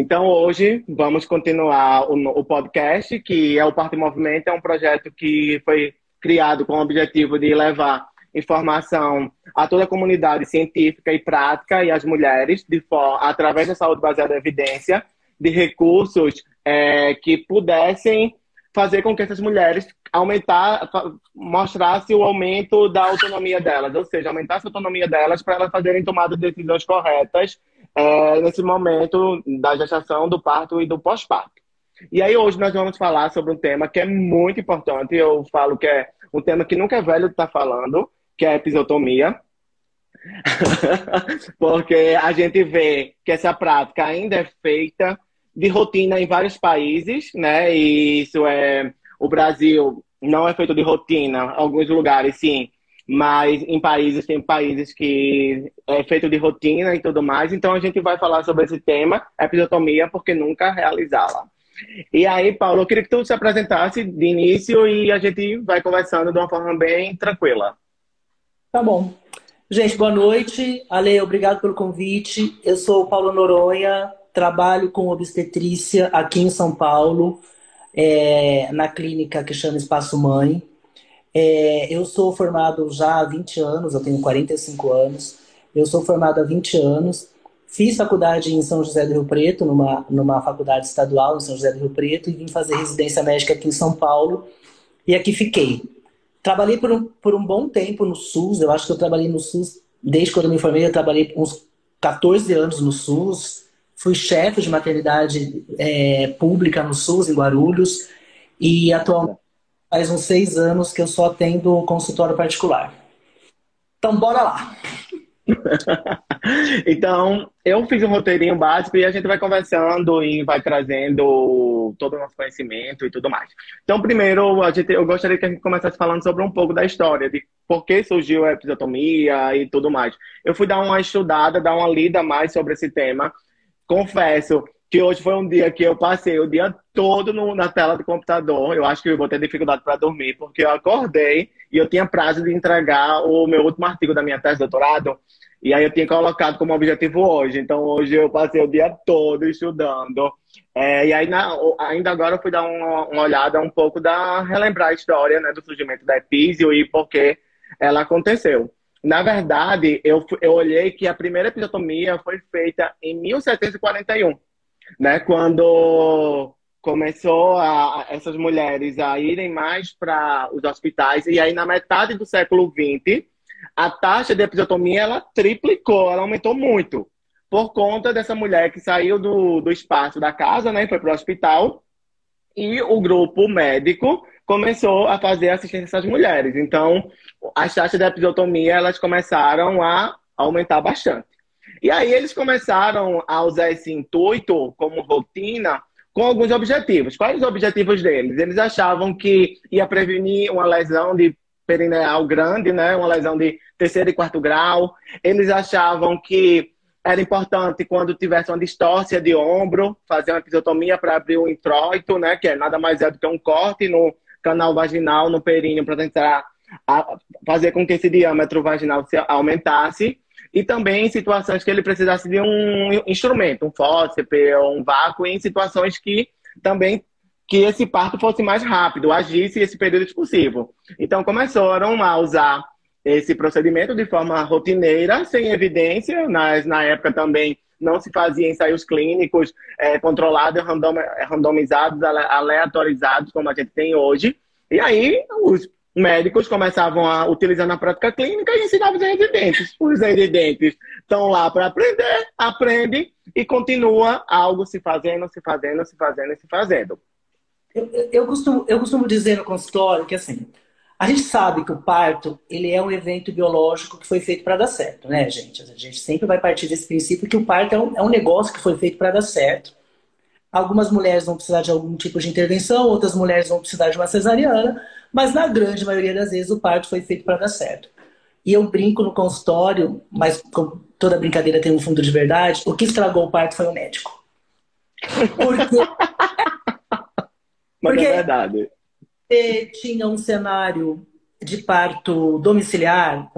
Então, hoje, vamos continuar o, o podcast, que é o Parte Movimento, é um projeto que foi criado com o objetivo de levar informação a toda a comunidade científica e prática e as mulheres, de através da saúde baseada em evidência, de recursos é, que pudessem fazer com que essas mulheres aumentar, mostrasse o aumento da autonomia delas, ou seja, aumentasse a autonomia delas para elas fazerem tomadas de decisões corretas é, nesse momento da gestação, do parto e do pós-parto. E aí hoje nós vamos falar sobre um tema que é muito importante, eu falo que é um tema que nunca é velho estar tá falando, que é a episiotomia. Porque a gente vê que essa prática ainda é feita de rotina em vários países, né? E isso é o Brasil não é feito de rotina, alguns lugares sim, mas em países tem países que é feito de rotina e tudo mais. Então a gente vai falar sobre esse tema, episiotomia, porque nunca realizá-la. E aí, Paulo, eu queria que tu se apresentasse de início e a gente vai conversando de uma forma bem tranquila. Tá bom. Gente, boa noite. Ale, obrigado pelo convite. Eu sou Paulo Noronha, trabalho com obstetrícia aqui em São Paulo, é, na clínica que chama Espaço Mãe. É, eu sou formado já há 20 anos, eu tenho 45 anos. Eu sou formado há 20 anos. Fiz faculdade em São José do Rio Preto, numa, numa faculdade estadual em São José do Rio Preto, e vim fazer residência médica aqui em São Paulo. E aqui fiquei. Trabalhei por um, por um bom tempo no SUS, eu acho que eu trabalhei no SUS desde quando eu me formei, eu trabalhei uns 14 anos no SUS, fui chefe de maternidade é, pública no SUS, em Guarulhos, e atualmente faz uns seis anos que eu só atendo consultório particular. Então, bora lá! então, eu fiz um roteirinho básico e a gente vai conversando e vai trazendo todo o nosso conhecimento e tudo mais. Então, primeiro, a gente, eu gostaria que a gente começasse falando sobre um pouco da história, de por que surgiu a episiotomia e tudo mais. Eu fui dar uma estudada, dar uma lida mais sobre esse tema. Confesso que hoje foi um dia que eu passei o dia todo no, na tela do computador. Eu acho que eu vou ter dificuldade para dormir, porque eu acordei e eu tinha prazo de entregar o meu último artigo da minha tese de doutorado. E aí eu tinha colocado como objetivo hoje. Então hoje eu passei o dia todo estudando. É, e aí na, ainda agora eu fui dar uma, uma, olhada um pouco da relembrar a história né, do surgimento da Epísio e por que ela aconteceu. Na verdade, eu, eu olhei que a primeira episiotomia foi feita em 1741 né? Quando começou a, essas mulheres a irem mais para os hospitais e aí na metade do século XX a taxa de episiotomia ela triplicou, ela aumentou muito por conta dessa mulher que saiu do, do espaço da casa, né, foi para o hospital e o grupo médico começou a fazer assistência a essas mulheres. Então, as taxas de episiotomia elas começaram a aumentar bastante. E aí eles começaram a usar esse intuito como rotina com alguns objetivos. Quais os objetivos deles? Eles achavam que ia prevenir uma lesão de perineal grande, né? uma lesão de terceiro e quarto grau. Eles achavam que era importante quando tivesse uma distócia de ombro, fazer uma episiotomia para abrir o introito, né? que é nada mais é do que um corte no canal vaginal, no períneo, para tentar fazer com que esse diâmetro vaginal se aumentasse e também em situações que ele precisasse de um instrumento, um fósseis ou um vácuo, em situações que também que esse parto fosse mais rápido, agisse esse período expulsivo. Então começaram a usar esse procedimento de forma rotineira, sem evidência, mas na época também não se fazia ensaios clínicos é, controlados, random, randomizados, aleatorizados, como a gente tem hoje. E aí os médicos começavam a utilizar na prática clínica e ensinavam os residentes. Os residentes estão lá para aprender, aprendem e continua algo se fazendo, se fazendo, se fazendo se fazendo. Eu, eu, costumo, eu costumo dizer no consultório que assim, a gente sabe que o parto ele é um evento biológico que foi feito para dar certo, né, gente? A gente sempre vai partir desse princípio que o parto é um, é um negócio que foi feito para dar certo. Algumas mulheres vão precisar de algum tipo de intervenção, outras mulheres vão precisar de uma cesariana, mas na grande maioria das vezes o parto foi feito para dar certo. E eu brinco no consultório, mas toda brincadeira tem um fundo de verdade, o que estragou o parto foi o médico. Porque. mas Porque é verdade. Tinha um cenário de parto domiciliar,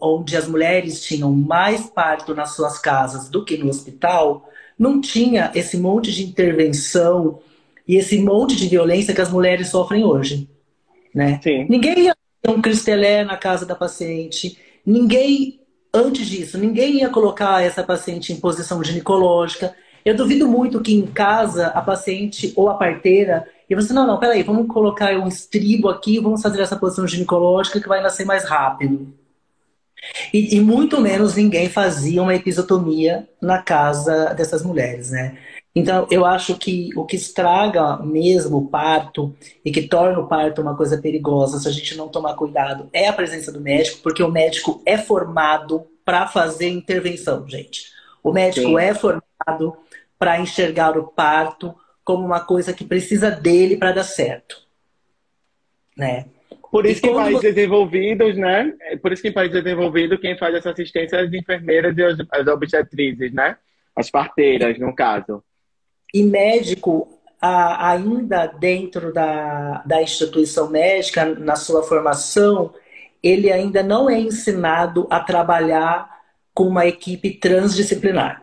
onde as mulheres tinham mais parto nas suas casas do que no hospital, não tinha esse monte de intervenção e esse monte de violência que as mulheres sofrem hoje. Né? Sim. Ninguém ia ter um cristelé na casa da paciente, ninguém, antes disso, ninguém ia colocar essa paciente em posição ginecológica. Eu duvido muito que em casa a paciente ou a parteira e você, não, não, peraí, vamos colocar um estribo aqui, vamos fazer essa posição ginecológica que vai nascer mais rápido. E, e, muito menos ninguém fazia uma episiotomia na casa dessas mulheres, né? Então, eu acho que o que estraga mesmo o parto e que torna o parto uma coisa perigosa se a gente não tomar cuidado é a presença do médico, porque o médico é formado para fazer intervenção, gente. O médico Sim. é formado para enxergar o parto como uma coisa que precisa dele para dar certo, né? Por isso e que em países você... desenvolvidos, né? É por isso que em países desenvolvidos quem faz essa assistência é as enfermeiras e as obstetrizes, né? As parteiras, no caso. E médico, ainda dentro da, da instituição médica, na sua formação, ele ainda não é ensinado a trabalhar com uma equipe transdisciplinar.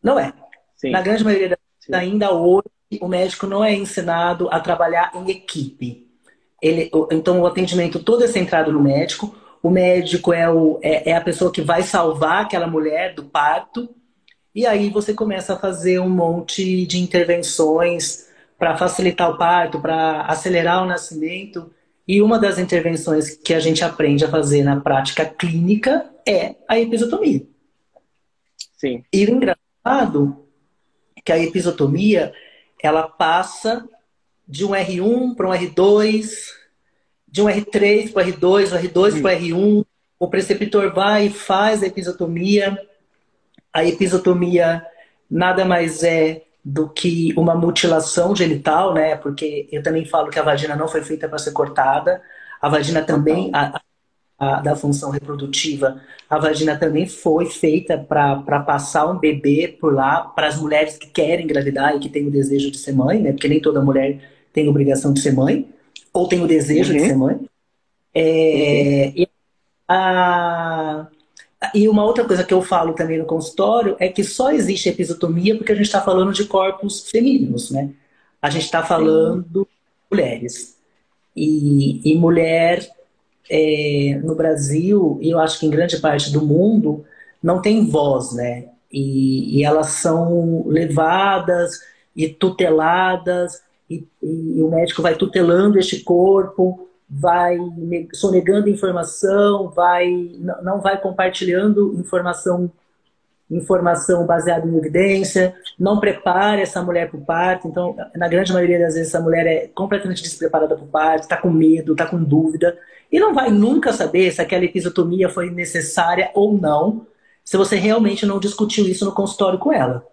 Não é. Sim. Na grande maioria das ainda hoje, o médico não é ensinado a trabalhar em equipe. Ele, então, o atendimento todo é centrado no médico. O médico é, o, é, é a pessoa que vai salvar aquela mulher do parto. E aí você começa a fazer um monte de intervenções para facilitar o parto, para acelerar o nascimento. E uma das intervenções que a gente aprende a fazer na prática clínica é a episiotomia. Sim. E o engraçado é que a episiotomia ela passa de um R1 para um R2, de um R3 para o R2, o R2 para o R1. O preceptor vai e faz a episiotomia. A episiotomia nada mais é do que uma mutilação genital, né? Porque eu também falo que a vagina não foi feita para ser cortada. A vagina também, a, a, da função reprodutiva, a vagina também foi feita para passar um bebê por lá para as mulheres que querem engravidar e que têm o desejo de ser mãe, né? Porque nem toda mulher tem obrigação de ser mãe, ou tem o desejo uhum. de ser mãe. É, uhum. e, a, e uma outra coisa que eu falo também no consultório é que só existe episiotomia porque a gente está falando de corpos femininos, né? A gente está falando de mulheres. E, e mulher é, no Brasil, e eu acho que em grande parte do mundo, não tem voz, né? E, e elas são levadas e tuteladas e, e, o médico vai tutelando este corpo, vai sonegando informação, vai não vai compartilhando informação informação baseada em evidência, não prepara essa mulher para o parto. Então, na grande maioria das vezes, essa mulher é completamente despreparada para o parto, está com medo, está com dúvida, e não vai nunca saber se aquela episiotomia foi necessária ou não, se você realmente não discutiu isso no consultório com ela.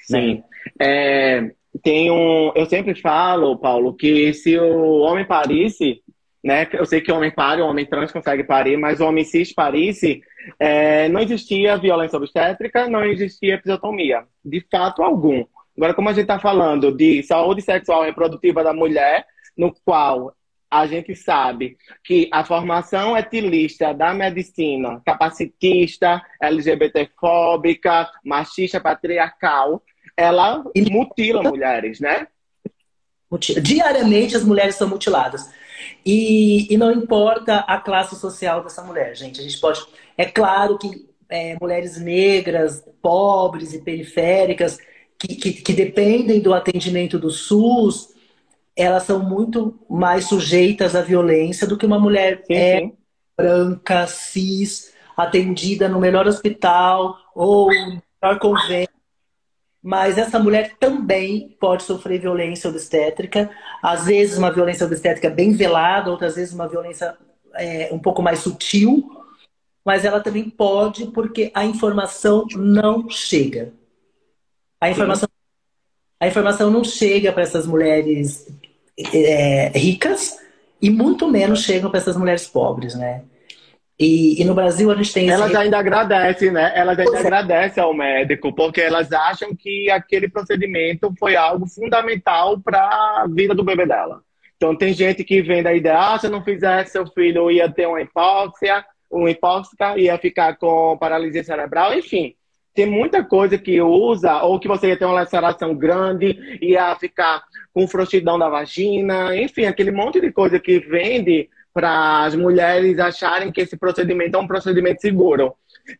Sim. É, tem um, eu sempre falo, Paulo, que se o homem parisse, né? Eu sei que o homem pare, o homem trans consegue parir, mas o homem cis parisse, é, não existia violência obstétrica, não existia episiotomia, de fato algum. Agora, como a gente está falando de saúde sexual e reprodutiva da mulher, no qual a gente sabe que a formação etilista da medicina, capacitista, LGBTfóbica, machista, patriarcal, ela mutila mulheres, né? Diariamente as mulheres são mutiladas. E, e não importa a classe social dessa mulher, gente. A gente pode. É claro que é, mulheres negras, pobres e periféricas, que, que, que, dependem do atendimento do SUS, elas são muito mais sujeitas à violência do que uma mulher sim, é, sim. branca, cis, atendida no melhor hospital ou no melhor convênio mas essa mulher também pode sofrer violência obstétrica, às vezes uma violência obstétrica bem velada, outras vezes uma violência é, um pouco mais sutil, mas ela também pode porque a informação não chega. A informação, a informação não chega para essas mulheres é, ricas e muito menos chegam para essas mulheres pobres, né? E, e, no Brasil a gente tem. Elas ainda agradecem, né? Elas ainda é. agradecem ao médico, porque elas acham que aquele procedimento foi algo fundamental para a vida do bebê dela. Então tem gente que vem da ideia, ah, se eu não fizesse, seu filho ia ter uma hipóxia, uma hipóxica, ia ficar com paralisia cerebral, enfim. tem muita coisa que usa, ou que você ia ter uma laceração grande, ia ficar com frouxidão da vagina, enfim, aquele monte de coisa que vende para as mulheres acharem que esse procedimento é um procedimento seguro.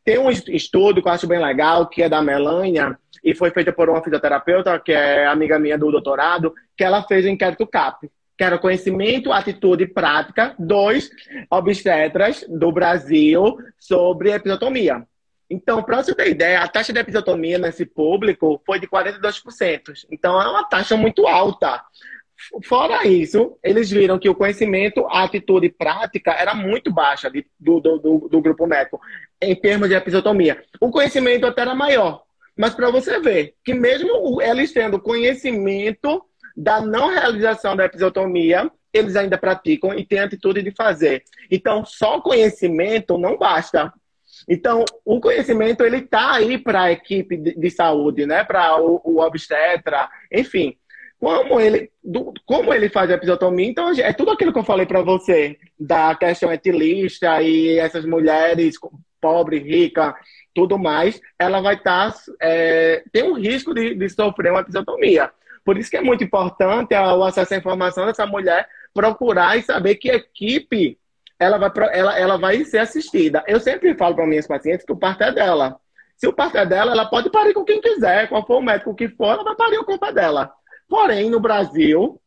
Tem um estudo que eu acho bem legal, que é da Melania, e foi feito por uma fisioterapeuta, que é amiga minha do doutorado, que ela fez o inquérito CAP, que era conhecimento, atitude e prática dos obstetras do Brasil sobre episiotomia. Então, para você ter ideia, a taxa de episiotomia nesse público foi de 42%. Então, é uma taxa muito alta. Fora isso, eles viram que o conhecimento, a atitude prática era muito baixa de, do, do, do, do, grupo médico em termos de episiotomia. O conhecimento até era maior. Mas para você ver que mesmo eles tendo conhecimento da não realização da episiotomia, eles ainda praticam e têm a atitude de fazer. Então, só conhecimento não basta. Então, o conhecimento ele está aí para a equipe de, de, saúde, né? Para o, o, obstetra, enfim. Como ele, do, como ele faz a episiotomia, então é tudo aquilo que eu falei para você, da questão etilista e essas mulheres pobre, rica, tudo mais, ela vai estar, tá, é, tem um risco de, de sofrer uma episiotomia. Por isso que é muito importante o acesso à informação dessa mulher procurar e saber que equipe ela vai, ela, ela vai ser assistida. Eu sempre falo para minhas pacientes que o parto é dela. Se o parto é dela, ela pode parir com quem quiser, qual for o médico que for, ela vai parir o corpo dela. Porém, no Brasil,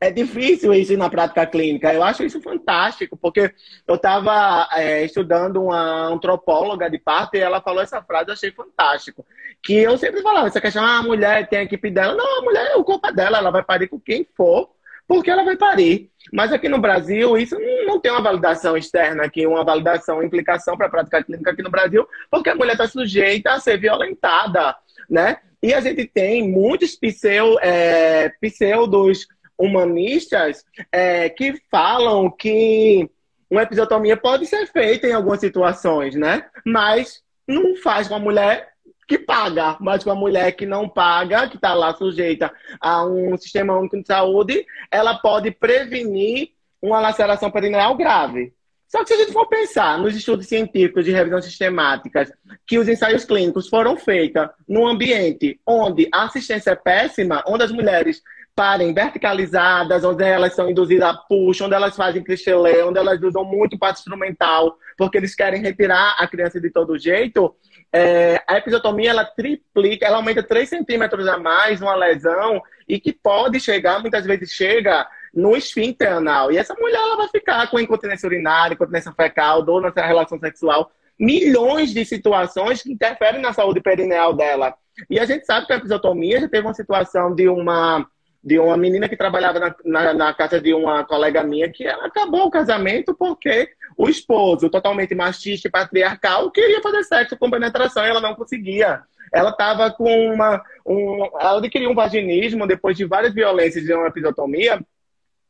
é difícil isso na prática clínica. Eu acho isso fantástico, porque eu estava é, estudando uma antropóloga de parto e ela falou essa frase, eu achei fantástico. Que eu sempre falava, essa questão, ah, a mulher tem a equipe dela. Não, a mulher, o corpo é dela, ela vai parir com quem for, porque ela vai parir. Mas aqui no Brasil, isso não tem uma validação externa aqui, uma validação, implicação para a prática clínica aqui no Brasil, porque a mulher está sujeita a ser violentada, né? E a gente tem muitos pseu, é, pseudos humanistas é, que falam que uma episiotomia pode ser feita em algumas situações, né? Mas não faz com a mulher que paga, mas com a mulher que não paga, que está lá sujeita a um sistema único de saúde, ela pode prevenir uma laceração perineal grave. Só que se a gente for pensar nos estudos científicos de revisão sistemáticas, que os ensaios clínicos foram feitos num ambiente onde a assistência é péssima, onde as mulheres parem verticalizadas, onde elas são induzidas a push, onde elas fazem cristelê, onde elas usam muito parte instrumental, porque eles querem retirar a criança de todo jeito, é, a episiotomia ela triplica, ela aumenta 3 centímetros a mais uma lesão e que pode chegar, muitas vezes chega no esfíncter anal. E essa mulher ela vai ficar com incontinência urinária, incontinência fecal, dor na relação sexual, milhões de situações que interferem na saúde perineal dela. E a gente sabe que a episiotomia já teve uma situação de uma de uma menina que trabalhava na, na, na, casa de uma colega minha que ela acabou o casamento porque o esposo, totalmente machista e patriarcal, queria fazer sexo com penetração e ela não conseguia. Ela estava com uma. Um, ela adquiriu um vaginismo depois de várias violências de uma episiotomia,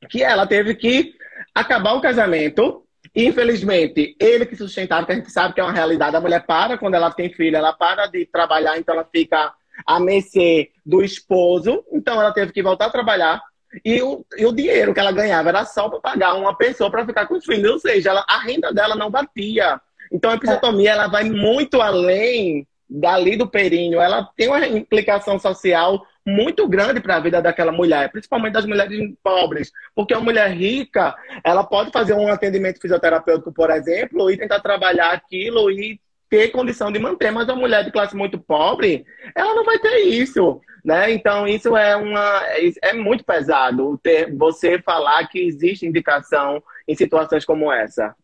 que ela teve que acabar o casamento. E, infelizmente, ele que sustentava, que a gente sabe que é uma realidade, a mulher para quando ela tem filho, ela para de trabalhar, então ela fica a mercê do esposo, então ela teve que voltar a trabalhar. E o, e o dinheiro que ela ganhava era só para pagar uma pessoa para ficar com os filhos. Ou seja, ela, a renda dela não batia. Então a episiotomia ela vai muito além dali do períneo. Ela tem uma implicação social muito grande para a vida daquela mulher, principalmente das mulheres pobres, porque a mulher rica, ela pode fazer um atendimento fisioterapêutico, por exemplo, e tentar trabalhar aquilo e ter condição de manter, mas a mulher de classe muito pobre, ela não vai ter isso, né? Então isso é uma é muito pesado ter você falar que existe indicação em situações como essa.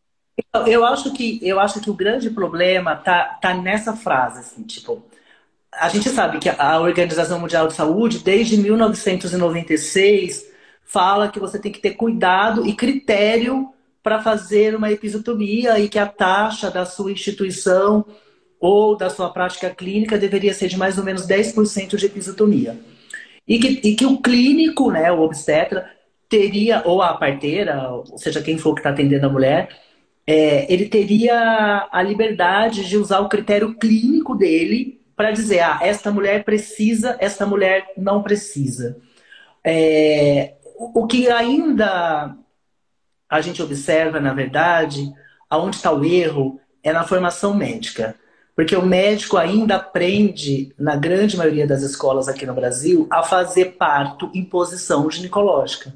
Eu acho que eu acho que o grande problema tá tá nessa frase assim, tipo, a gente sabe que a Organização Mundial de Saúde desde 1996 fala que você tem que ter cuidado e critério para fazer uma episiotomia e que a taxa da sua instituição ou da sua prática clínica deveria ser de mais ou menos 10% de episiotomia. E que, e que o clínico, né, o obstetra, teria, ou a parteira, ou seja, quem for que está atendendo a mulher, é, ele teria a liberdade de usar o critério clínico dele para dizer, ah, esta mulher precisa, esta mulher não precisa. É, o que ainda a gente observa, na verdade, aonde está o erro é na formação médica. Porque o médico ainda aprende, na grande maioria das escolas aqui no Brasil, a fazer parto em posição ginecológica.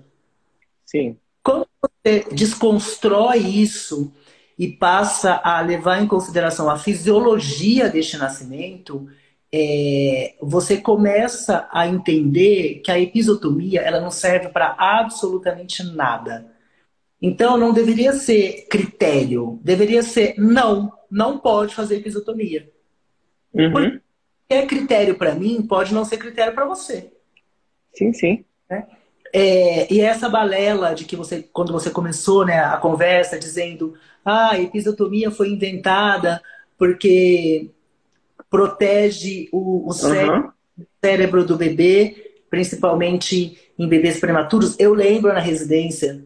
Sim. Quando você desconstrói isso e passa a levar em consideração a fisiologia deste nascimento, é, você começa a entender que a episotomia ela não serve para absolutamente nada. Então não deveria ser critério, deveria ser não, não pode fazer episotomia. Uhum. Porque é critério para mim, pode não ser critério para você. Sim, sim. Né? É, e essa balela de que você, quando você começou né, a conversa dizendo ah, a episotomia foi inventada porque protege o, o cérebro, uhum. cérebro do bebê, principalmente em bebês prematuros. Eu lembro na residência,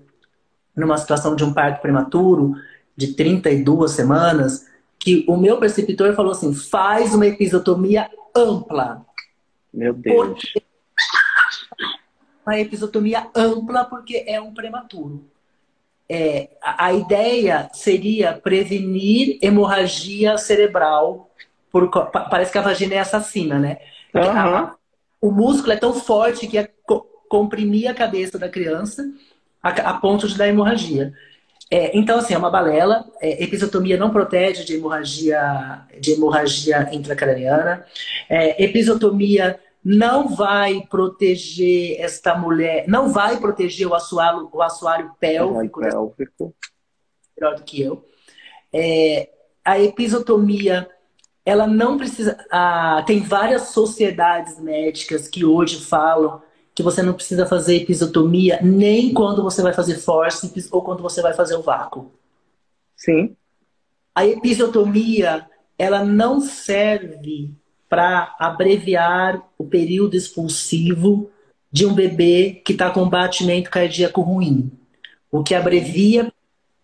numa situação de um parto prematuro, de 32 semanas, que o meu preceptor falou assim: faz uma episotomia ampla. Meu Deus. Uma episotomia ampla porque é um prematuro. É, a, ideia seria prevenir hemorragia cerebral por, parece que a vagina é assassina, né? Uhum. A, o músculo é tão forte que é, comprimir a cabeça da criança a, a ponto de dar hemorragia. É, então, assim, é uma balela. É, episotomia não protege de hemorragia, de hemorragia intracraniana. É, episotomia não vai proteger esta mulher, não vai proteger o assoalho, o assoalho pélvico. pélvico. Melhor do que eu. É, a episotomia ela não precisa. Ah, tem várias sociedades médicas que hoje falam que você não precisa fazer episotomia nem quando você vai fazer forceps ou quando você vai fazer o vácuo. Sim. A episiotomia ela não serve para abreviar o período expulsivo de um bebê que está com batimento cardíaco ruim. O que abrevia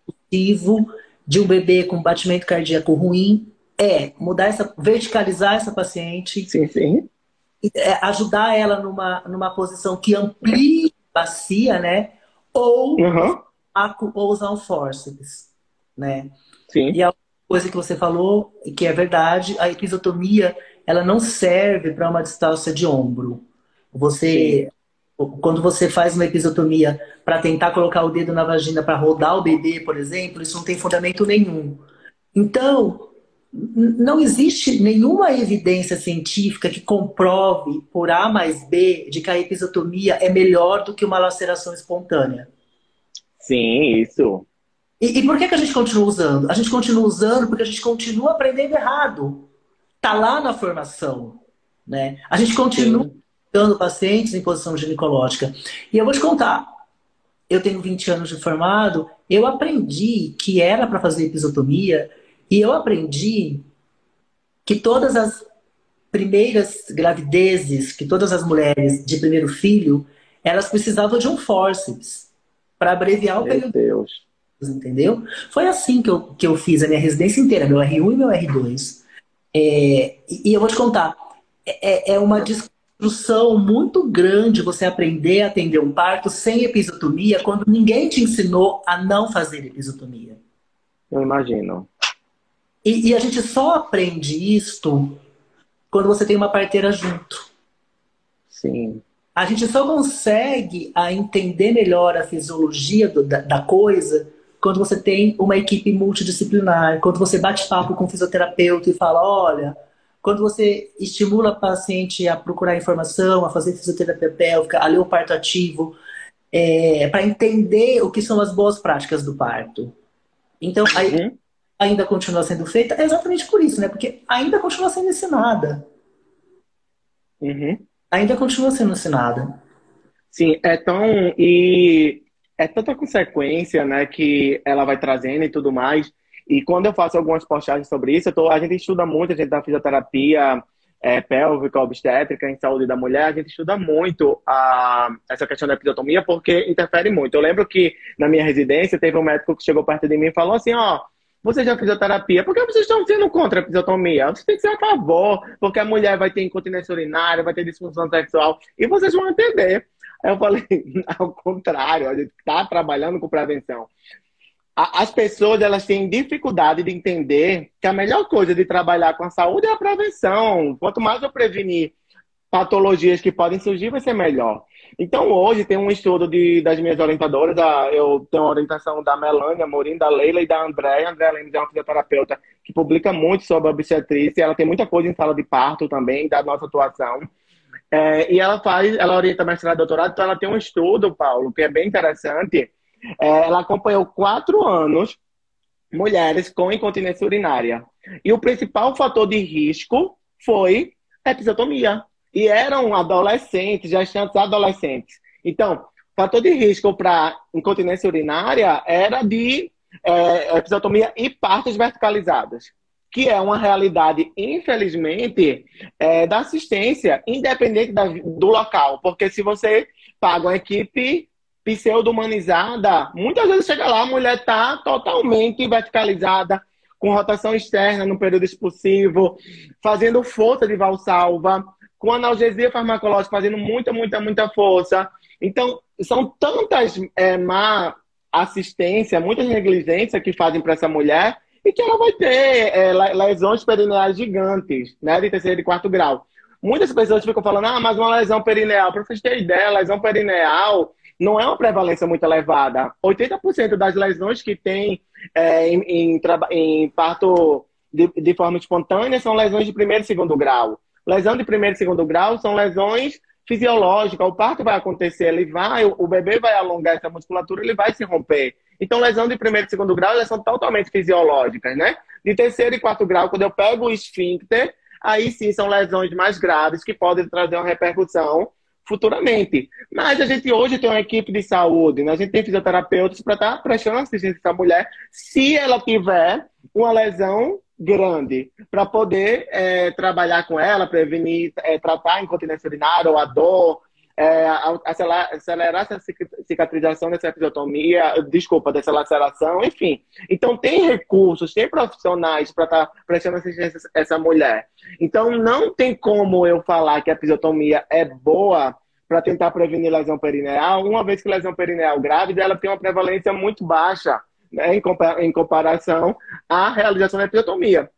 o expulsivo de um bebê com batimento cardíaco ruim é mudar essa, verticalizar essa paciente. Sim, sim. É, ajudar ela numa, numa posição que amplie a bacia, né? Ou, uhum. ou usar um forceps, né? Sim. E a coisa que você falou, que é verdade, a episotomia, ela não serve para uma distância de ombro. Você, Sim. quando você faz uma episotomia para tentar colocar o dedo na vagina para rodar o bebê, por exemplo, isso não tem fundamento nenhum. Então, não existe nenhuma evidência científica que comprove por A mais B de que a episotomia é melhor do que uma laceração espontânea. Sim, isso. E, e por que, que a gente continua usando? A gente continua usando porque a gente continua aprendendo errado. Está lá na formação. Né? A gente continua dando pacientes em posição ginecológica. E eu vou te contar. Eu tenho 20 anos de formado, eu aprendi que era para fazer episotomia e eu aprendi que todas as primeiras gravidezes, que todas as mulheres de primeiro filho, elas precisavam de um forceps para abreviar o meu período. Deus. Entendeu? Foi assim que eu, que eu fiz a minha residência inteira, meu R1 e meu R2. É, e eu vou te contar, é, é uma discussão muito grande você aprender a atender um parto sem episotomia quando ninguém te ensinou a não fazer episotomia. Eu imagino. E, e, a gente só aprende isto quando você tem uma parteira junto. Sim. A gente só consegue a entender melhor a fisiologia do, da, da, coisa quando você tem uma equipe multidisciplinar, quando você bate papo com o fisioterapeuta e fala, olha, quando você estimula a paciente a procurar informação, a fazer fisioterapia pélvica, a ler o parto ativo, é, para entender o que são as boas práticas do parto. Então, aí, uhum ainda continua sendo feita é exatamente por isso, né? Porque ainda continua sendo ensinada. Uhum. Ainda continua sendo ensinada. Sim, é tão. E é tanta consequência, né, que ela vai trazendo e tudo mais. E quando eu faço algumas postagens sobre isso, tô, a gente estuda muito, a gente dá fisioterapia é, pélvica, obstétrica, em saúde da mulher, a gente estuda muito a, essa questão da episiotomia porque interfere muito. Eu lembro que na minha residência teve um médico que chegou perto de mim e falou assim, ó, você já fez a terapia? Por que vocês estão sendo contra a episiotomia? Você tem que ser a favor, porque a mulher vai ter incontinência urinária, vai ter disfunção sexual, e vocês vão entender. Aí eu falei, ao contrário, a gente está trabalhando com prevenção. as pessoas elas têm dificuldade de entender que a melhor coisa de trabalhar com a saúde é a prevenção. Quanto mais eu prevenir patologias que podem surgir, vai ser melhor. Então, hoje tem um estudo de, das minhas orientadoras, a, eu tenho a orientação da Melânia Morim, da Leila e da Andréia. Andréia Lemos é uma fisioterapeuta que publica muito sobre obstetrícia, ela tem muita coisa em sala de parto também, da nossa atuação. É, e ela faz, ela orienta mestrado e doutorado, então ela tem um estudo, Paulo, que é bem interessante. É, ela acompanhou quatro anos mulheres com incontinência urinária. E o principal fator de risco foi episiotomia e eram adolescentes, gestantes adolescentes. Então, fator de risco para incontinência urinária era de é, episiotomia e partes verticalizadas, que é uma realidade, infelizmente, é, da assistência, independente da, do local. Porque se você paga uma equipe pseudo-humanizada, muitas vezes chega lá, a mulher está totalmente verticalizada, com rotação externa no período expulsivo, fazendo força de valsalva, com analgesia farmacológica fazendo muita, muita, muita força. Então, são tantas é, má assistência, muitas negligências que fazem para essa mulher e que ela vai ter é, lesões perineais gigantes, né, de terceiro e quarto grau. Muitas pessoas ficam falando, ah, mas uma lesão perineal. Para vocês terem ideia, lesão perineal não é uma prevalência muito elevada. 80% das lesões que tem é, em, em, em, parto de, de forma espontânea são lesões de primeiro e segundo grau. Lesão de primeiro e segundo grau são lesões fisiológicas. O parto vai acontecer, ele vai, o bebê vai alongar essa musculatura, ele vai se romper. Então, lesão de primeiro e segundo grau, elas são totalmente fisiológicas, né? De terceiro e quarto grau, quando eu pego o esfíncter, aí sim são lesões mais graves que podem trazer uma repercussão futuramente. Mas a gente hoje tem uma equipe de saúde, né? a gente tem fisioterapeutas para estar tá prestando assistência essa mulher se ela tiver uma lesão grande para poder é, trabalhar com ela, prevenir, é, tratar a incontinência urinária ou a dor, é, acelerar, essa cicatrização dessa episiotomia, desculpa, dessa laceração, enfim. Então, tem recursos, tem profissionais para estar tá prestando assistência a essa mulher. Então, não tem como eu falar que a episiotomia é boa para tentar prevenir lesão perineal, uma vez que lesão perineal grávida, ela tem uma prevalência muito baixa né, em, comparação à realização da episiotomia.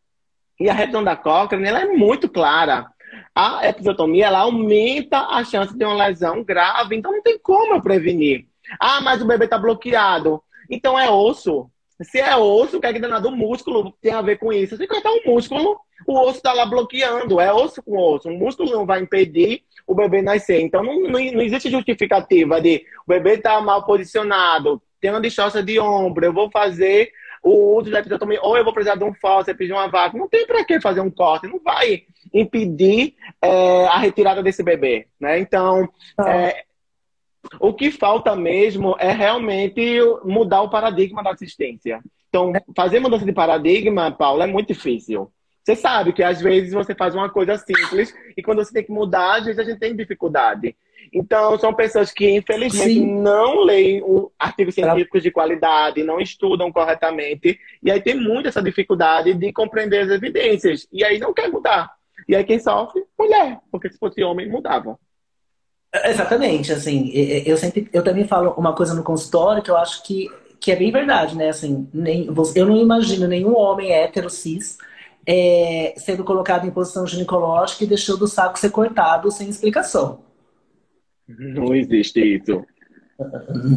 E a redução da Cochrane ela é muito clara. A episiotomia ela aumenta a chance de uma lesão grave, então não tem como eu prevenir. Ah, mas o bebê está bloqueado. Então é osso. Se é osso, o que é que danado? O músculo tem a ver com isso. Se cortar um músculo, o osso está lá bloqueando. É osso com osso. O músculo não vai impedir o bebê nascer. Então não, não, não existe justificativa de o bebê estar tá mal posicionado, tem uma distócia de ombro, eu vou fazer o uso da episiotomia, ou eu vou precisar de um fórceps, de uma vaca. Não tem para que fazer um corte, não vai impedir é, a retirada desse bebê, né? Então, ah. é, o que falta mesmo é realmente mudar o paradigma da assistência. Então, fazer mudança de paradigma, Paulo, é muito difícil. Você sabe que às vezes você faz uma coisa simples e quando você tem que mudar, às vezes a gente tem dificuldade. Então, são pessoas que, infelizmente, Sim. não leem artigos científicos de qualidade, não estudam corretamente, e aí tem muito essa dificuldade de compreender as evidências, e aí não quer mudar. E aí quem sofre? Mulher, porque se fosse homem, mudavam. Exatamente, assim, eu sempre, eu também falo uma coisa no consultório que eu acho que, que é bem verdade, né, assim, nem, eu não imagino nenhum homem hétero, cis, é, sendo colocado em posição ginecológica e deixando o saco ser cortado sem explicação. Não existe isso.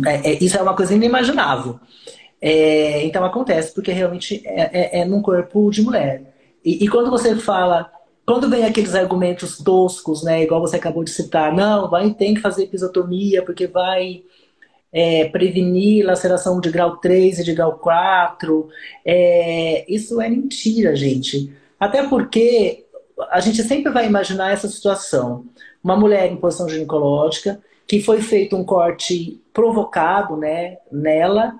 É, é, isso é uma coisa inimaginável. É, então acontece, porque realmente é, é, é num corpo de mulher. E, e, quando você fala, quando vem aqueles argumentos toscos, né, igual você acabou de citar, não, vai tem que fazer episiotomia porque vai é, prevenir laceração de grau 3 e de grau 4, é, isso é mentira, gente. Até porque a gente sempre vai imaginar essa situação uma mulher em posição ginecológica, que foi feito um corte provocado né, nela,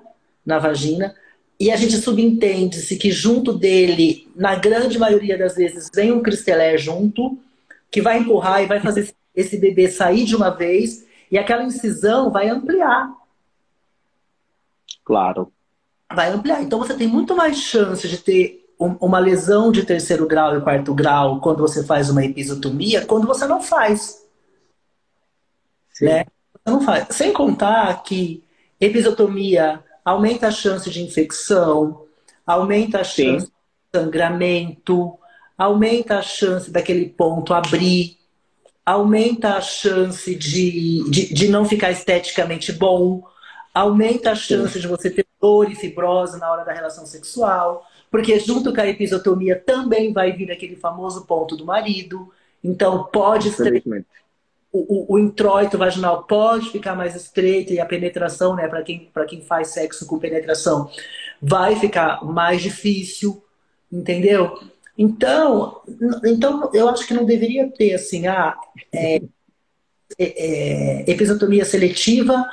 na vagina, e a gente subentende-se que junto dele, na grande maioria das vezes, vem um cristelé junto, que vai empurrar e vai fazer esse bebê sair de uma vez, e aquela incisão vai ampliar. Claro. Vai ampliar. Então você tem muito mais chance de ter uma lesão de terceiro grau e quarto grau quando você faz uma episiotomia, quando você não faz. Sim. Né? Você não faz. Sem contar que episiotomia aumenta a chance de infecção, aumenta a chance Sim. de sangramento, aumenta a chance daquele ponto abrir, aumenta a chance de, de, de não ficar esteticamente bom, aumenta a chance Sim. de você ter dor e fibrose na hora da relação sexual, porque junto com a episiotomia também vai vir aquele famoso ponto do marido. Então pode ser o, o, o, introito vaginal pode ficar mais estreito e a penetração, né, para quem, quem faz sexo com penetração, vai ficar mais difícil, entendeu? Então, então eu acho que não deveria ter assim, ah, é, é, é, episiotomia seletiva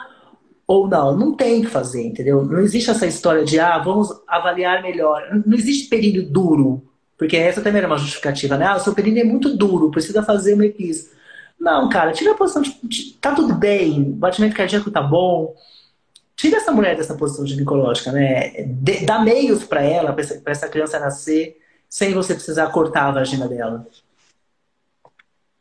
ou não. Não tem que fazer, entendeu? Não existe essa história de, ah, vamos avaliar melhor. Não existe período duro, porque essa também era uma justificativa, né? Ah, o seu período é muito duro, precisa fazer uma epis. Não, cara, tira a posição de, tá tudo bem, o batimento cardíaco tá bom. Tira essa mulher dessa posição ginecológica, né? De, dá meios para ela, para essa, essa criança nascer, sem você precisar cortar a vagina dela.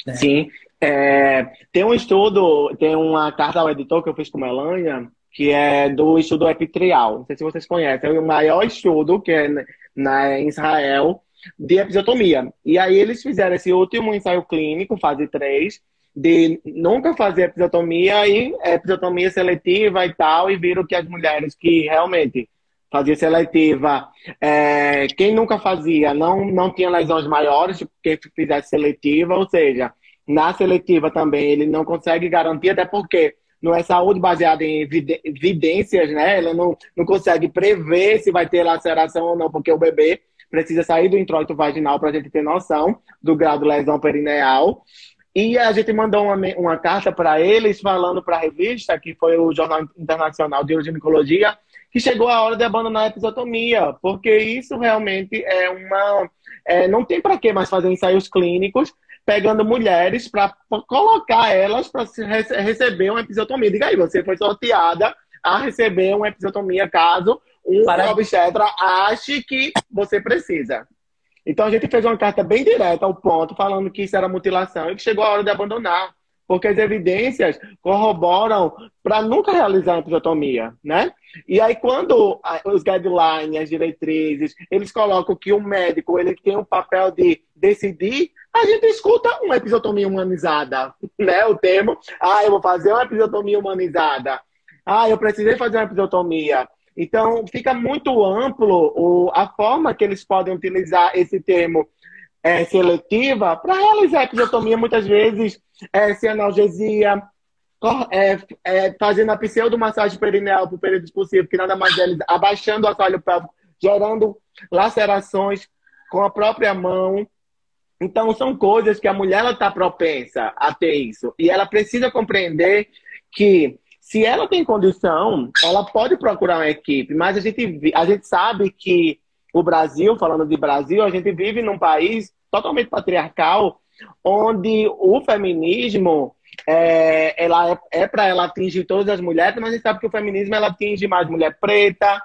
Né? Sim. É, tem um estudo, tem uma carta ao editor que eu fiz com Melania, que é do estudo epitrial. Não sei se vocês conhecem, é o maior estudo que é na, em Israel de episiotomia. E aí eles fizeram esse último ensaio clínico, fase 3, de nunca fazer episiotomia e episiotomia seletiva e tal, e viram que as mulheres que realmente fazia seletiva, é, quem nunca fazia não, não tinha lesões maiores, quem fizesse seletiva, ou seja, na seletiva também ele não consegue garantir, até porque não é saúde baseada em evidências, né? Ela não, não consegue prever se vai ter laceração ou não, porque o bebê precisa sair do introito vaginal para a gente ter noção do grau de lesão perineal. E a gente mandou uma, uma carta para eles falando para a revista, que foi o Jornal Internacional de Urogicologia, que chegou a hora de abandonar a episiotomia, porque isso realmente é uma. É, não tem para que mais fazer ensaios clínicos pegando mulheres para colocar elas para receber uma episiotomia. Diga aí, você foi sorteada a receber uma episiotomia caso um para... obstetra ache que você precisa. Então a gente fez uma carta bem direta ao ponto, falando que isso era mutilação e que chegou a hora de abandonar. Porque as evidências corroboram para nunca realizar a episiotomia, né? E aí, quando os guidelines, as diretrizes, eles colocam que o médico ele tem o papel de decidir, a gente escuta uma episiotomia humanizada, né? O termo, ah, eu vou fazer uma episiotomia humanizada. Ah, eu precisei fazer uma episiotomia. Então, fica muito amplo o, a forma que eles podem utilizar esse termo é, seletiva para realizar a episiotomia, muitas vezes, é, sem analgesia, é, é, fazendo a pseudomassagem perineal por período possível, que nada mais é abaixando o assoalho pélvico, gerando lacerações com a própria mão. Então, são coisas que a mulher está propensa a ter isso. E ela precisa compreender que se ela tem condição, ela pode procurar uma equipe, mas a gente, a gente sabe que o Brasil, falando de Brasil, a gente vive num país totalmente patriarcal, onde o feminismo é, ela é, é para ela atingir todas as mulheres, mas a gente sabe que o feminismo ela atinge mais mulher preta,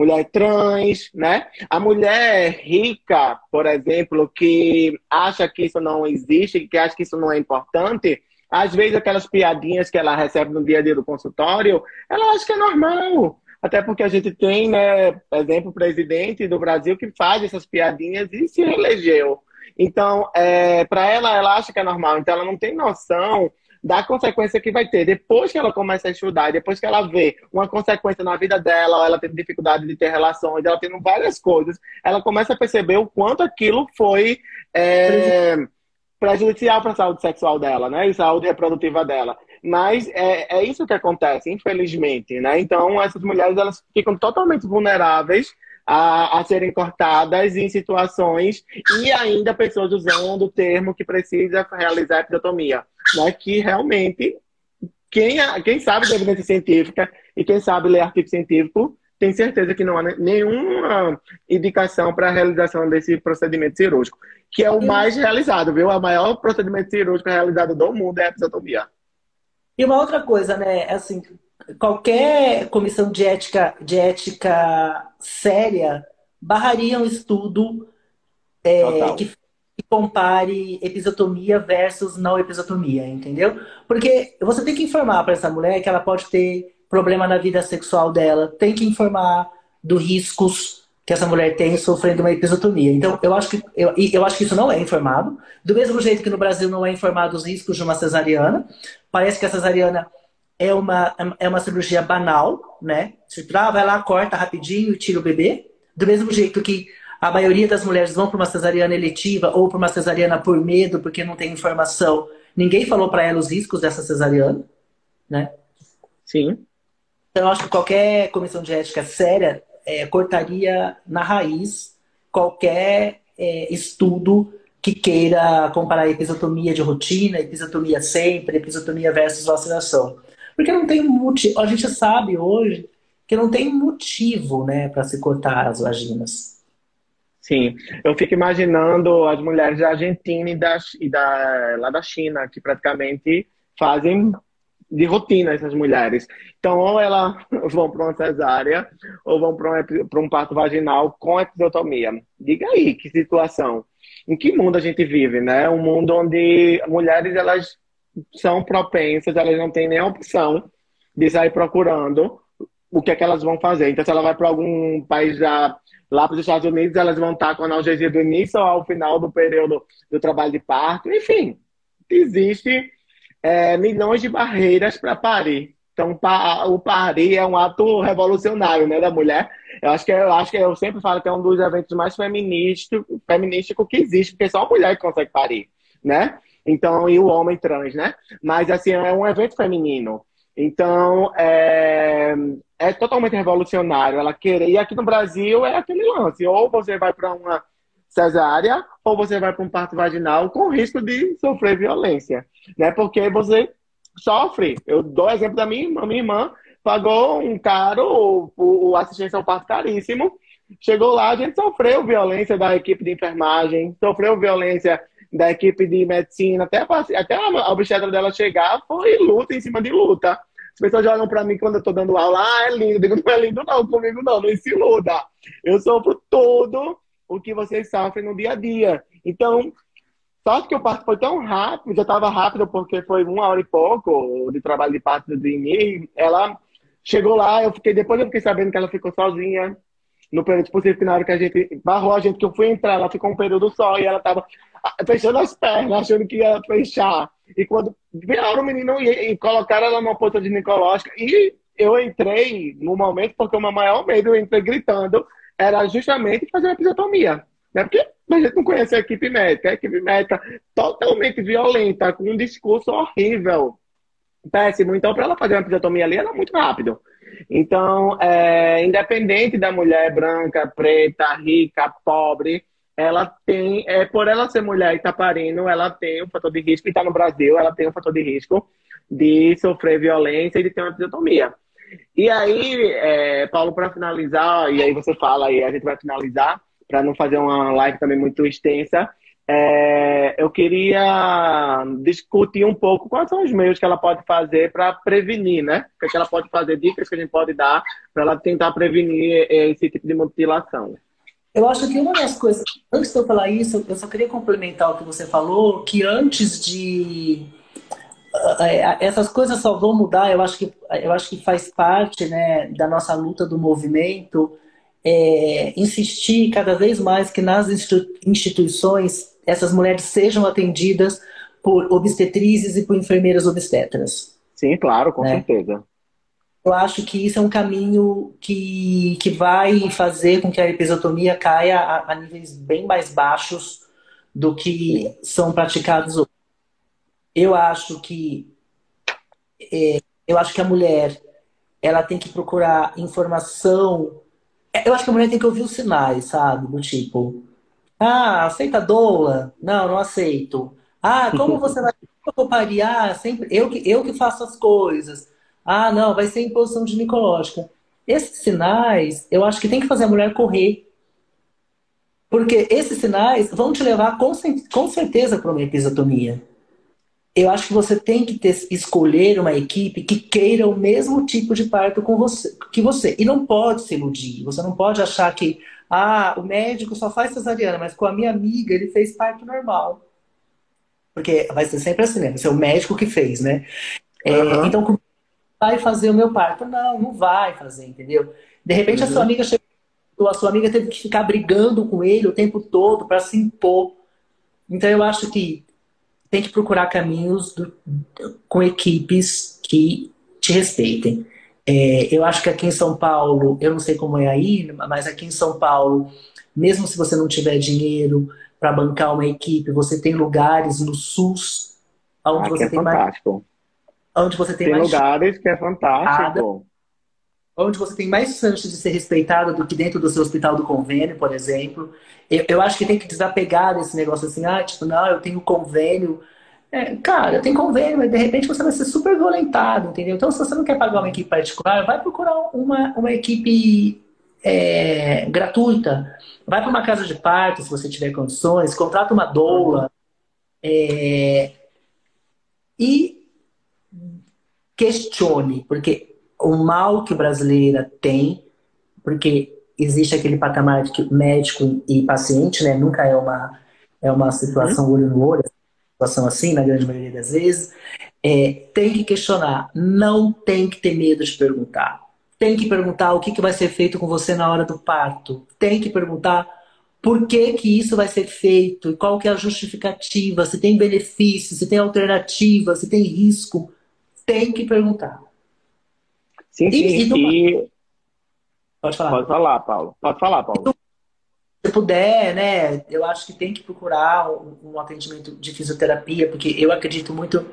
mulher trans, né? A mulher rica, por exemplo, que acha que isso não existe, que acha que isso não é importante, às vezes, aquelas piadinhas que ela recebe no dia a dia do consultório, ela acha que é normal. Até porque a gente tem, né, exemplo, o presidente do Brasil que faz essas piadinhas e se elegeu. Então, é, para ela, ela acha que é normal. Então, ela não tem noção da consequência que vai ter. Depois que ela começa a estudar, depois que ela vê uma consequência na vida dela, ela tem dificuldade de ter relações, ela tendo várias coisas, ela começa a perceber o quanto aquilo foi. É, prejudicial para a saúde sexual dela, né? E saúde reprodutiva dela. Mas é, é isso que acontece, infelizmente, né? Então, essas mulheres, elas ficam totalmente vulneráveis a, a serem cortadas em situações e ainda pessoas usando o termo que precisa realizar a episiotomia, né? Que realmente, quem, quem sabe da evidência científica e quem sabe ler artigo científico tem certeza que não há nenhuma indicação para a realização desse procedimento cirúrgico, que é o mais realizado, viu? O maior procedimento cirúrgico realizado do mundo é a episiotomia. E uma outra coisa, né? Assim, qualquer comissão de ética, de ética séria barraria um estudo é, que, que compare episiotomia versus não episiotomia, entendeu? Porque você tem que informar para essa mulher que ela pode ter problema na vida sexual dela, tem que informar dos riscos que essa mulher tem sofrendo uma episiotomia. Então, eu acho que eu, eu acho que isso não é informado. Do mesmo jeito que no Brasil não é informado os riscos de uma cesariana. Parece que a cesariana é uma, é uma cirurgia banal, né? Ah, vai lá, corta rapidinho e tira o bebê. Do mesmo jeito que a maioria das mulheres vão para uma cesariana eletiva ou para uma cesariana por medo, porque não tem informação. Ninguém falou para ela os riscos dessa cesariana, né? Sim. Então, eu acho que qualquer comissão de ética séria é, cortaria na raiz qualquer é, estudo que queira comparar episiotomia de rotina, episiotomia sempre, episiotomia versus vacinação. Porque não tem motivo. A gente sabe hoje que não tem motivo né, para se cortar as vaginas. Sim, eu fico imaginando as mulheres da Argentina e da, e da, lá da China, que praticamente fazem de rotina essas mulheres. Então, ou elas vão para uma cesárea, ou vão para um, um parto vaginal com episiotomia. Diga aí, que situação. Em que mundo a gente vive, né? Um mundo onde mulheres, elas são propensas, elas não têm nem a opção de sair procurando o que é que elas vão fazer. Então, se ela vai para algum país já lá para os Estados Unidos, elas vão estar com analgesia do início ao final do período do trabalho de parto. Enfim, existe é, milhões de barreiras para parir. Então, o parir é um ato revolucionário, né, da mulher. Eu acho que eu acho que eu sempre falo que é um dos eventos mais feministas, feminístico que existe, porque só a mulher consegue parir, né? Então, e o homem trans, né? Mas assim, é um evento feminino. Então, é, é totalmente revolucionário ela querer. E aqui no Brasil é aquele lance: ou você vai para uma cesárea, ou você vai para um parto vaginal com risco de sofrer violência, né? Porque você sofre. Eu dou exemplo da minha irmã. Minha irmã pagou um caro, o, assistência ao parto caríssimo. Chegou lá, a gente sofreu violência da equipe de enfermagem, sofreu violência da equipe de medicina, até, até a obstetra dela chegar, foi luta em cima de luta. As pessoas olham para mim quando eu tô dando aula, ah, é lindo. Eu digo, não é lindo não, comigo não, não se iluda. Eu sofro todo o que vocês sofrem no dia a dia. Então, só que o parto foi tão rápido, já estava rápido porque foi uma hora e pouco de trabalho de parto do Dream. Ela chegou lá, eu fiquei, depois eu fiquei sabendo que ela ficou sozinha no período possível, que na hora que a gente barrou a gente, que eu fui entrar, ela ficou um período só e ela estava fechando as pernas, achando que ia fechar. E quando viraram o menino e, e colocaram ela numa ponta ginecológica, e eu entrei no momento, porque o meu maior medo, eu entrei gritando, era justamente fazer uma episiotomia. Né? Porque a gente não conhece a equipe médica. A equipe médica totalmente violenta, com um discurso horrível, péssimo. Então, para ela fazer uma episiotomia ali, era muito rápido. Então, é, independente da mulher branca, preta, rica, pobre, ela tem, é, por ela ser mulher e estar parindo, ela tem o um fator de risco, e está no Brasil, ela tem o um fator de risco de sofrer violência e de ter uma episiotomia. E aí, é, Paulo, para finalizar, e aí você fala e a gente vai finalizar, para não fazer uma live também muito extensa, é, eu queria discutir um pouco quais são os meios que ela pode fazer para prevenir, né? O que, é que ela pode fazer, dicas que a gente pode dar para ela tentar prevenir esse tipo de mutilação. Eu acho que uma das coisas, antes de eu falar isso, eu só queria complementar o que você falou, que antes de é, é, essas coisas só vão mudar, eu acho que, eu acho que faz parte né, da nossa luta do movimento é, insistir cada vez mais que nas instituições essas mulheres sejam atendidas por obstetrizes e por enfermeiras obstetras. Sim, claro, com né? certeza. Eu acho que isso é um caminho que, que vai fazer com que a episiotomia caia a, a níveis bem mais baixos do que Sim. são praticados hoje. Eu acho que é, eu acho que a mulher ela tem que procurar informação. Eu acho que a mulher tem que ouvir os sinais, sabe? Do tipo, ah, aceita doula? Não, não aceito. Ah, como você vai pariar? Sempre eu que eu que faço as coisas. Ah, não, vai ser imposição ginecológica. Esses sinais, eu acho que tem que fazer a mulher correr. Porque esses sinais vão te levar com, com certeza para uma episiotomia eu acho que você tem que ter, escolher uma equipe que queira o mesmo tipo de parto com você, que você. E não pode se iludir. Você não pode achar que ah, o médico só faz cesariana, mas com a minha amiga ele fez parto normal. Porque vai ser sempre assim, né? Vai ser o médico que fez, né? É, Então, vai fazer o meu parto. Não, não vai fazer, entendeu? De repente uhum. a sua uhum. amiga chegou, a sua amiga teve que ficar brigando com ele o tempo todo para se impor. Então eu acho que tem que procurar caminhos do, com equipes que te respeitem. É, eu acho que aqui em São Paulo, eu não sei como é aí, mas aqui em São Paulo, mesmo se você não tiver dinheiro para bancar uma equipe, você tem lugares no SUS onde ah, você é tem fantástico. mais onde você tem, tem lugares que é fantástico. Onde você tem mais chance de ser respeitado do que dentro do seu hospital do convênio, por exemplo. Eu, eu acho que tem que desapegar desse negócio assim, ah, tipo, não, eu tenho convênio. É, cara, tem convênio, mas de repente você vai ser super violentado, entendeu? Então, se você não quer pagar uma equipe particular, vai procurar uma, uma equipe é, gratuita. Vai para uma casa de parto, se você tiver condições, contrata uma doula. É, e questione, porque o mal que brasileira tem, porque existe aquele patamar de médico e paciente, né? Nunca é uma, é uma situação uhum. olho no olho, situação assim, na grande maioria das vezes. É, tem que questionar, não tem que ter medo de perguntar. Tem que perguntar o que, que vai ser feito com você na hora do parto. Tem que perguntar por que, que isso vai ser feito, qual que é a justificativa, se tem benefício, se tem alternativa, se tem risco. Tem que perguntar. Sim, sim. E, e Pode falar. Pode falar, Paulo. Pode falar, Paulo. Se puder, né, eu acho que tem que procurar um, um atendimento de fisioterapia, porque eu acredito muito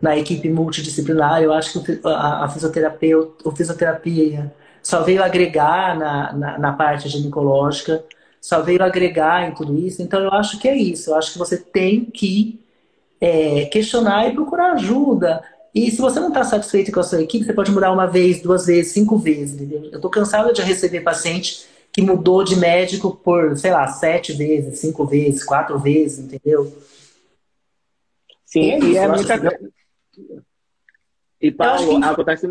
na equipe multidisciplinar. Eu acho que a, a fisioterapia, o fisioterapia só veio agregar na, na, na, parte ginecológica, só veio agregar em tudo isso. Então, eu acho que é isso. Eu acho que você tem que é, questionar e procurar ajuda. E se você não está satisfeito com a sua equipe, você pode mudar uma vez, duas vezes, cinco vezes. Entendeu? Eu estou cansada de receber paciente que mudou de médico por, sei lá, sete vezes, cinco vezes, quatro vezes, entendeu? Sim, e é, muita. Que... E, Paulo, que... acontece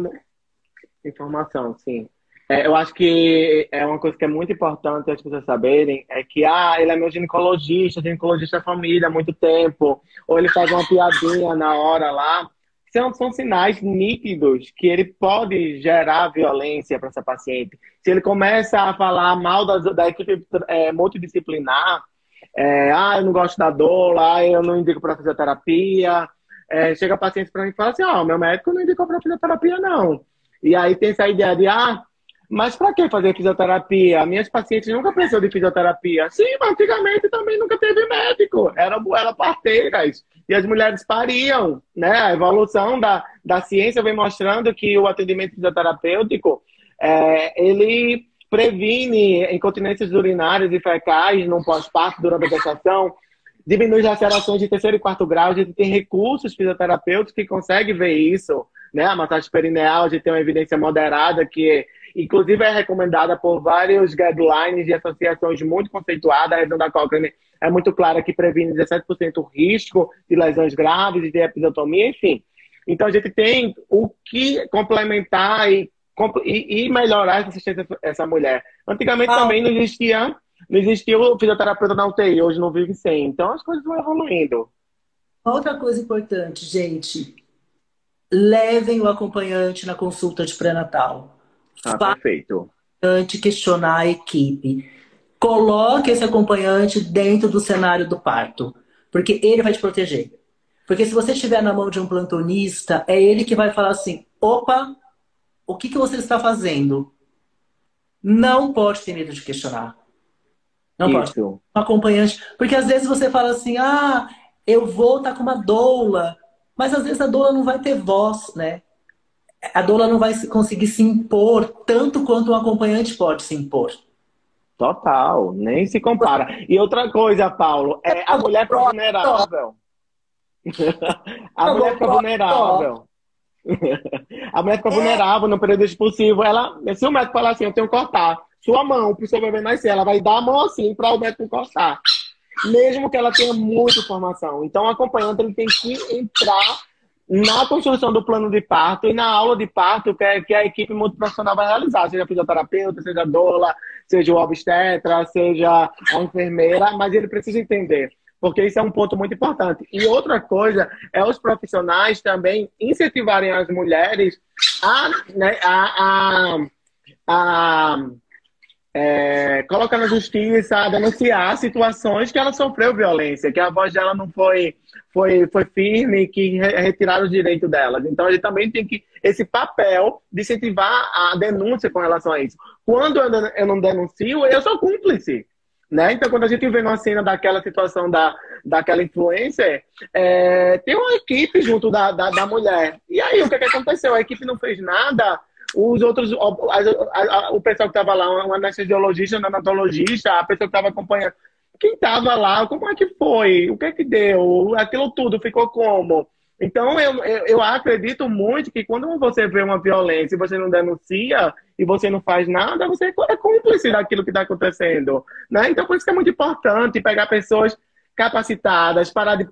informação, sim. É, eu acho que é uma coisa que é muito importante as pessoas saberem, é que, ah, ele é meu ginecologista, ginecologista da família há muito tempo, ou ele faz uma piadinha na hora lá, são, são sinais nítidos que ele pode gerar violência para essa paciente. Se ele começa a falar mal da, da equipe é, multidisciplinar, é, ah, eu não gosto da dor, ah, eu não indico para fisioterapia, é, chega a paciente para mim e fala assim, ah, meu médico não indicou para fisioterapia, não. E aí tem essa ideia de, ah, mas para que fazer fisioterapia? Minhas pacientes nunca precisou de fisioterapia. Sim, mas antigamente também nunca teve médico. Era, era parteiras. E as mulheres pariam. Né? A evolução da, da ciência vem mostrando que o atendimento fisioterapêutico é, ele previne incontinências urinárias e fecais no pós-parto durante a gestação, diminui lacerações de terceiro e quarto grau, a gente tem recursos fisioterapêuticos que conseguem ver isso, né? A massagem perineal, a gente tem uma evidência moderada que inclusive é recomendada por vários guidelines de associações muito conceituadas. A revisão da Cochrane é muito clara que previne 17% risco de lesões graves, de episiotomia, enfim. Então a gente tem o que complementar e, e, e melhorar essa assistência essa mulher. Antigamente ah, também não existia, não existia o fisioterapeuta na UTI, hoje não vive sem. Então as coisas vão evoluindo. Outra coisa importante, gente, levem o acompanhante na consulta de pré-natal. Ah, perfeito. questionar a equipe. Coloque esse acompanhante dentro do cenário do parto, porque ele vai te proteger. Porque se você estiver na mão de um plantonista, é ele que vai falar assim: opa, o que, que você está fazendo? Não pode ter medo de questionar. Não Isso. pode. Um acompanhante. Porque às vezes você fala assim: ah, eu vou estar tá com uma doula. Mas às vezes a doula não vai ter voz, né? A doula não vai conseguir se impor tanto quanto um acompanhante pode se impor. Total, nem se compara. E outra coisa, Paulo, é a mulher fica vulnerável. a mulher fica vulnerável. a mulher fica vulnerável no período expulsivo. Ela, se o médico falar assim, eu tenho que cortar sua mão para o seu bebê nascer, ela vai dar a mão assim para o médico cortar. Mesmo que ela tenha muita informação. Então, o acompanhante ele tem que entrar na construção do plano de parto e na aula de parto que, é, que a equipe multiprofissional vai realizar, seja fisioterapeuta, seja doula, seja obstetra, seja a enfermeira, mas ele precisa entender, porque isso é um ponto muito importante. E outra coisa é os profissionais também incentivarem as mulheres a, né, a, a, a é, colocar na justiça, denunciar situações que ela sofreu violência, que a voz dela não foi, foi, foi firme, que retiraram o direito dela. Então, ele também tem que esse papel de incentivar a denúncia com relação a isso. Quando eu não denuncio, eu sou cúmplice. Né? Então, quando a gente vê numa cena daquela situação da, daquela influencer, é, tem uma equipe junto da, da, da mulher. E aí, o que, que aconteceu? A equipe não fez nada, os outros, o, pessoal que estava lá, um anestesiologista, um anatologista, a pessoa que estava acompanhando, quem estava lá, como é que foi? O que é que deu? Aquilo tudo ficou como? Então, eu, eu, eu, acredito muito que quando você vê uma violência e você não denuncia e você não faz nada, você é cúmplice daquilo que está acontecendo. Né? Então, por isso que é muito importante pegar pessoas capacitadas, parar de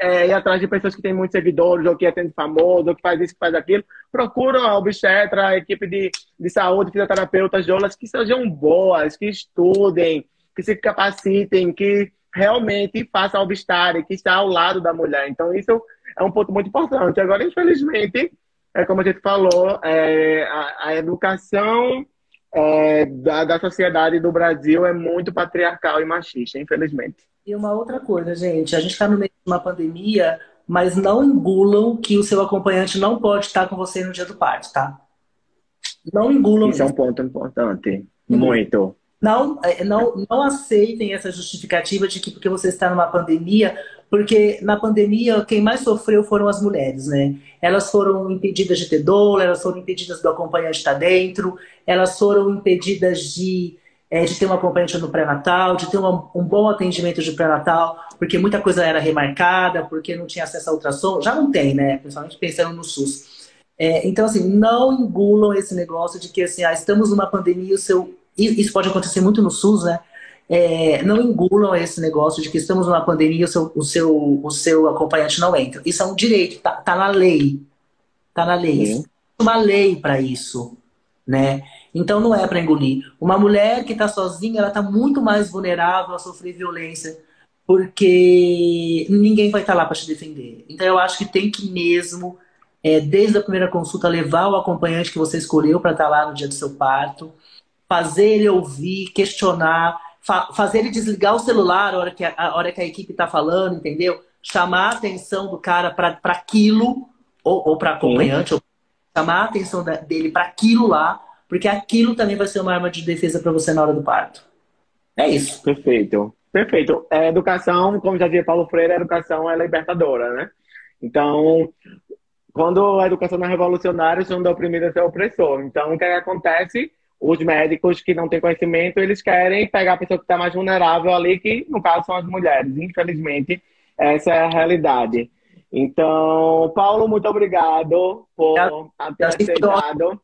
é, ir atrás de pessoas que têm muitos seguidores, ou que atende famoso, ou que faz isso, que faz aquilo. Procuram a obstetra, a equipe de, de saúde, fisioterapeutas, doulas, que sejam boas, que estudem, que se capacitem, que realmente façam obstáculo, que está ao lado da mulher. Então, isso é um ponto muito importante. Agora, infelizmente, é como a gente falou, é, a, a, educação é, da, da sociedade do Brasil é muito patriarcal e machista, infelizmente. E uma outra coisa, gente, a gente está no meio de uma pandemia, mas não engulam que o seu acompanhante não pode estar com você no dia do parto, tá? Não engulam. Isso mesmo. é um ponto importante. Muito. Não, é, não, não aceitem essa justificativa de que porque você está numa pandemia, porque na pandemia quem mais sofreu foram as mulheres, né? Elas foram impedidas de ter dor, elas foram impedidas do acompanhante estar dentro, elas foram impedidas de é, de ter um acompanhante no pré-natal, de ter uma, um bom atendimento de pré-natal, porque muita coisa era remarcada, porque não tinha acesso a ultrassom. Já não tem, né? Principalmente pensando no SUS. É, então, assim, não engulam esse negócio de que, assim, ah, estamos numa pandemia, o seu... Isso pode acontecer muito no SUS, né? É, não engulam esse negócio de que estamos numa pandemia e o seu, o seu, o seu acompanhante não entra. Isso é um direito, tá, tá na lei. Tá na lei. Existe uma lei para isso, né? Então não é para engolir. Uma mulher que está sozinha, ela está muito mais vulnerável a sofrer violência, porque ninguém vai estar tá lá para te defender. Então eu acho que tem que mesmo, é, desde a primeira consulta, levar o acompanhante que você escolheu para estar tá lá no dia do seu parto, fazer ele ouvir, questionar, fa fazer ele desligar o celular a hora que a, a hora que a equipe está falando, entendeu? Chamar a atenção do cara para aquilo, ou, ou para acompanhante, ou chamar a atenção da, dele para aquilo lá porque aquilo também vai ser uma arma de defesa para você na hora do parto. É isso. Perfeito. Perfeito. É, educação, como já dizia Paulo Freire, a educação é libertadora, né? Então, quando a educação não é revolucionária, o da oprimido é opressor. Então, o que, é que acontece? Os médicos que não têm conhecimento, eles querem pegar a pessoa que está mais vulnerável ali, que no caso são as mulheres. Infelizmente, essa é a realidade. Então, Paulo, muito obrigado por ter aceitado.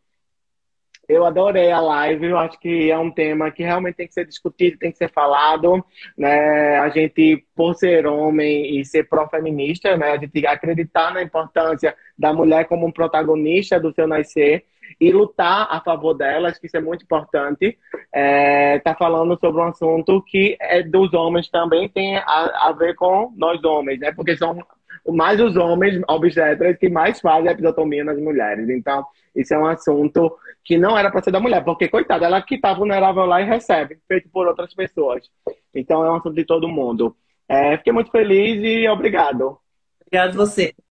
Eu adorei a live, eu acho que é um tema que realmente tem que ser discutido, tem que ser falado. Né? A gente, por ser homem e ser pró-feminista, né? a gente acreditar na importância da mulher como protagonista do seu nascer e lutar a favor delas, que isso é muito importante. É, falando sobre um assunto que é dos homens também tem a, a ver com nós homens, né? Porque são mais os homens obstetras que mais fazem a episiotomia nas mulheres. Então, isso é um assunto que não era para ser da mulher, porque, coitada, ela que está vulnerável lá e recebe, feito por outras pessoas. Então, é um assunto de todo mundo. É, fiquei muito feliz e obrigado. Obrigado você.